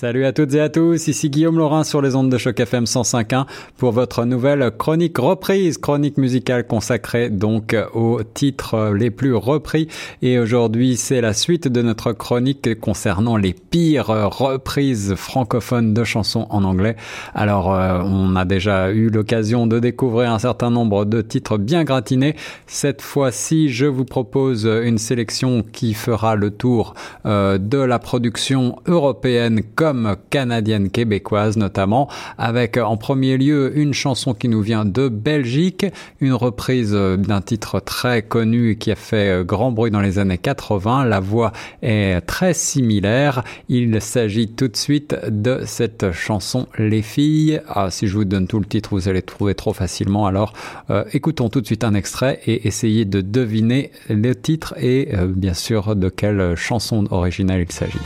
Salut à toutes et à tous, ici Guillaume Laurin sur les ondes de choc FM 105.1 pour votre nouvelle chronique reprise, chronique musicale consacrée donc aux titres les plus repris. Et aujourd'hui, c'est la suite de notre chronique concernant les pires reprises francophones de chansons en anglais. Alors, euh, on a déjà eu l'occasion de découvrir un certain nombre de titres bien gratinés. Cette fois-ci, je vous propose une sélection qui fera le tour euh, de la production européenne canadienne québécoise notamment, avec en premier lieu une chanson qui nous vient de Belgique, une reprise d'un titre très connu qui a fait grand bruit dans les années 80. La voix est très similaire. Il s'agit tout de suite de cette chanson Les filles. Ah, si je vous donne tout le titre, vous allez trouver trop facilement. Alors euh, écoutons tout de suite un extrait et essayez de deviner le titre et euh, bien sûr de quelle chanson originale il s'agit.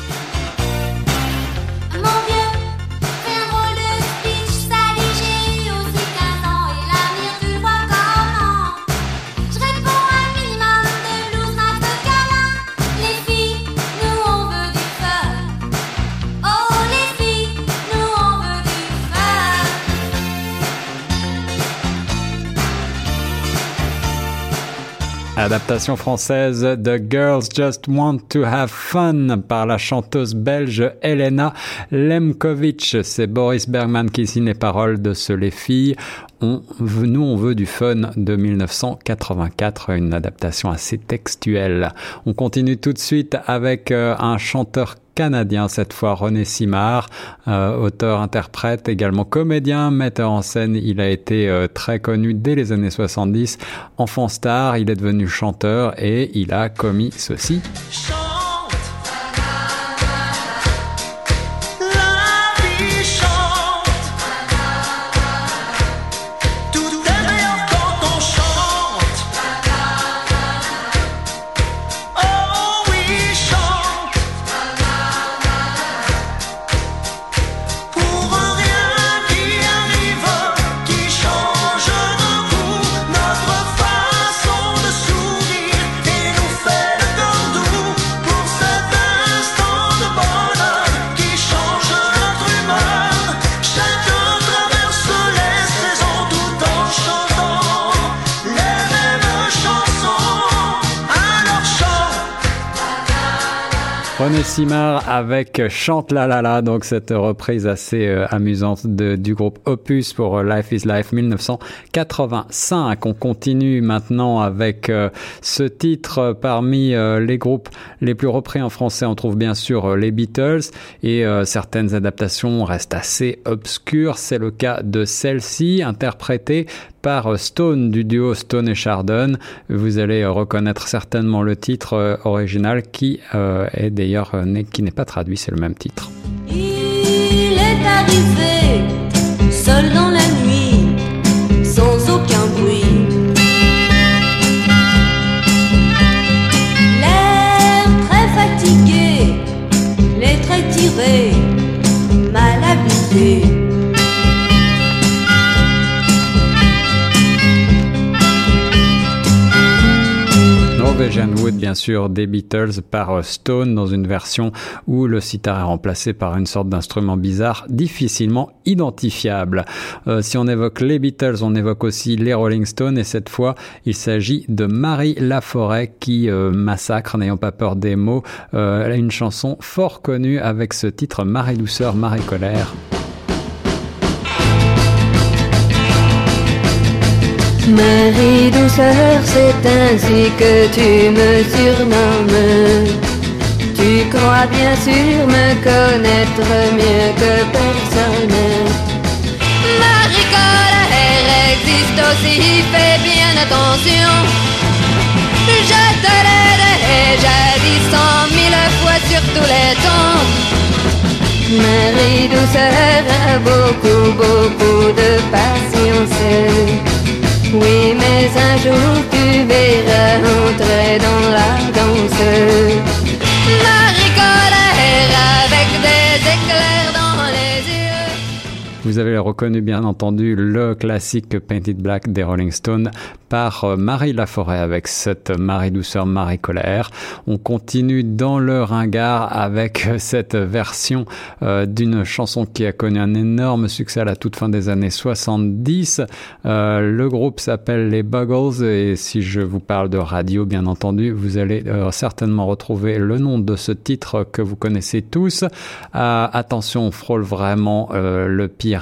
Adaptation française The Girls Just Want to Have Fun par la chanteuse belge Elena Lemkovic. C'est Boris Bergman qui signe les paroles de ce Les filles. On, nous, on veut du fun de 1984, une adaptation assez textuelle. On continue tout de suite avec euh, un chanteur canadien cette fois, René Simard, euh, auteur-interprète, également comédien, metteur en scène. Il a été euh, très connu dès les années 70. Enfant star, il est devenu chanteur et il a commis ceci. René Simard avec Chante la la la, donc cette reprise assez euh, amusante du groupe Opus pour euh, Life is Life 1985. On continue maintenant avec euh, ce titre parmi les groupes les plus repris en français. On trouve bien sûr les Beatles et certaines adaptations restent assez obscures. C'est le cas de celle-ci, interprétée par Stone du duo Stone et Chardon. Vous allez reconnaître certainement le titre euh, original qui euh, est d'ailleurs euh, qui n'est pas traduit, c'est le même titre. Il est arrivé seul dans Norwegian Wood, bien sûr, des Beatles par Stone dans une version où le sitar est remplacé par une sorte d'instrument bizarre difficilement identifiable. Euh, si on évoque les Beatles, on évoque aussi les Rolling Stones et cette fois, il s'agit de Marie Laforêt qui euh, massacre, n'ayant pas peur des mots, euh, une chanson fort connue avec ce titre Marie Douceur, Marie Colère. Marie douceur, c'est ainsi que tu me surnommes. Tu crois bien sûr me connaître mieux que personne. Marie colère existe aussi, fais bien attention. Je te l'ai dit cent mille fois sur tous les temps. Marie douceur a beaucoup, beaucoup de patience. Oui, mais un jour tu verras entrer dans la danse. Vous avez reconnu bien entendu le classique Painted Black des Rolling Stones par euh, Marie Laforêt avec cette Marie douceur, Marie colère. On continue dans le ringard avec cette version euh, d'une chanson qui a connu un énorme succès à la toute fin des années 70. Euh, le groupe s'appelle les Buggles et si je vous parle de radio, bien entendu, vous allez certainement retrouver le nom de ce titre que vous connaissez tous. attention, on frôle vraiment le pire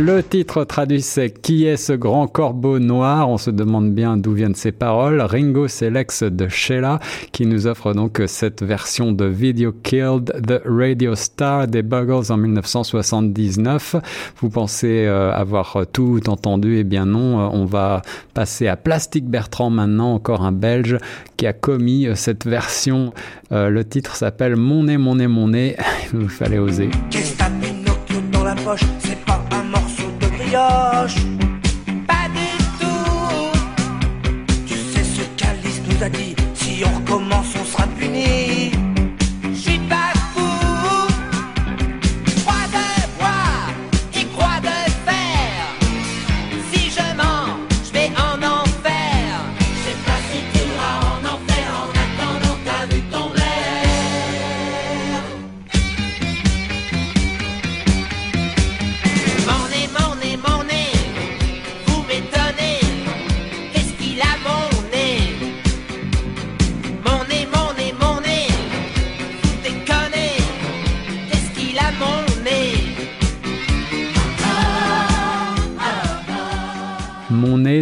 Le titre traduit c'est Qui est ce grand corbeau noir? On se demande bien d'où viennent ces paroles. Ringo, c'est l'ex de Sheila qui nous offre donc cette version de Video Killed the Radio Star des Buggles en 1979. Vous pensez euh, avoir tout entendu Eh bien non, euh, on va passer à Plastic Bertrand maintenant, encore un Belge qui a commis euh, cette version. le titre s'appelle Mon nez, mon nez, mon nez. Il fallait oser. C'est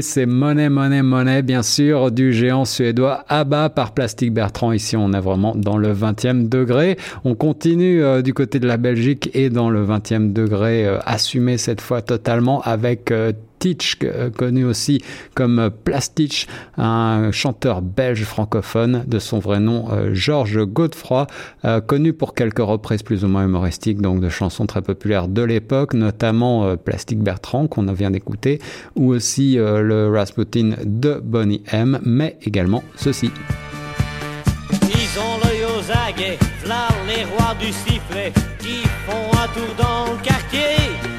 c'est Monnaie, Monnaie, Monnaie, bien sûr, du géant suédois ABBA par Plastic Bertrand. Ici, on est vraiment dans le 20e degré. On continue euh, du côté de la Belgique et dans le 20e degré, euh, assumé cette fois totalement avec euh, Teach, euh, connu aussi comme Plastich, un chanteur belge francophone de son vrai nom euh, Georges Godefroy, euh, connu pour quelques reprises plus ou moins humoristiques, donc de chansons très populaires de l'époque, notamment Plastic Bertrand qu'on vient d'écouter, ou aussi le Rasputin de Bonnie M, mais également ceci. Ils ont l'œil aux aguets, rois du sifflet, qui font un tour dans le quartier.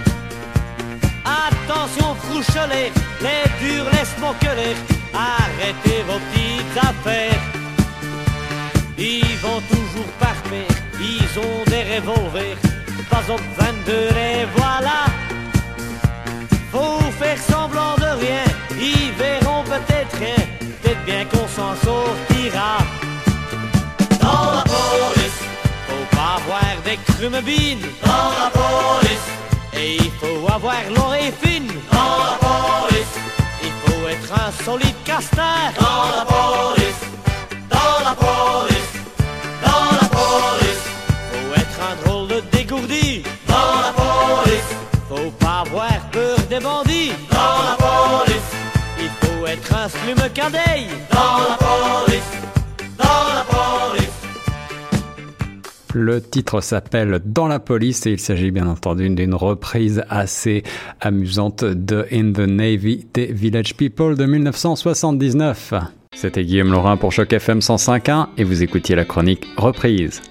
Attention, frouchelez, les durs laissent moquer. Arrêtez vos petites affaires. Ils vont toujours parler, ils ont des revolvers. Pas au 22, et voilà. Faut faire semblant de rien, ils verront peut-être rien. Peut-être bien qu'on s'en sortira. Dans la police, faut pas avoir des crumebines. Dans la police. Et il faut avoir l'oreille fine dans la police. Il faut être un solide casteur dans la police. Dans la police. Dans la police. Faut être un drôle de dégourdi dans la police. Faut pas avoir peur des bandits dans la police. Il faut être un slume cadeille dans la police. Le titre s'appelle Dans la police et il s'agit bien entendu d'une reprise assez amusante de In the Navy des Village People de 1979. C'était Guillaume Laurin pour Choc FM 105.1 et vous écoutiez la chronique Reprise.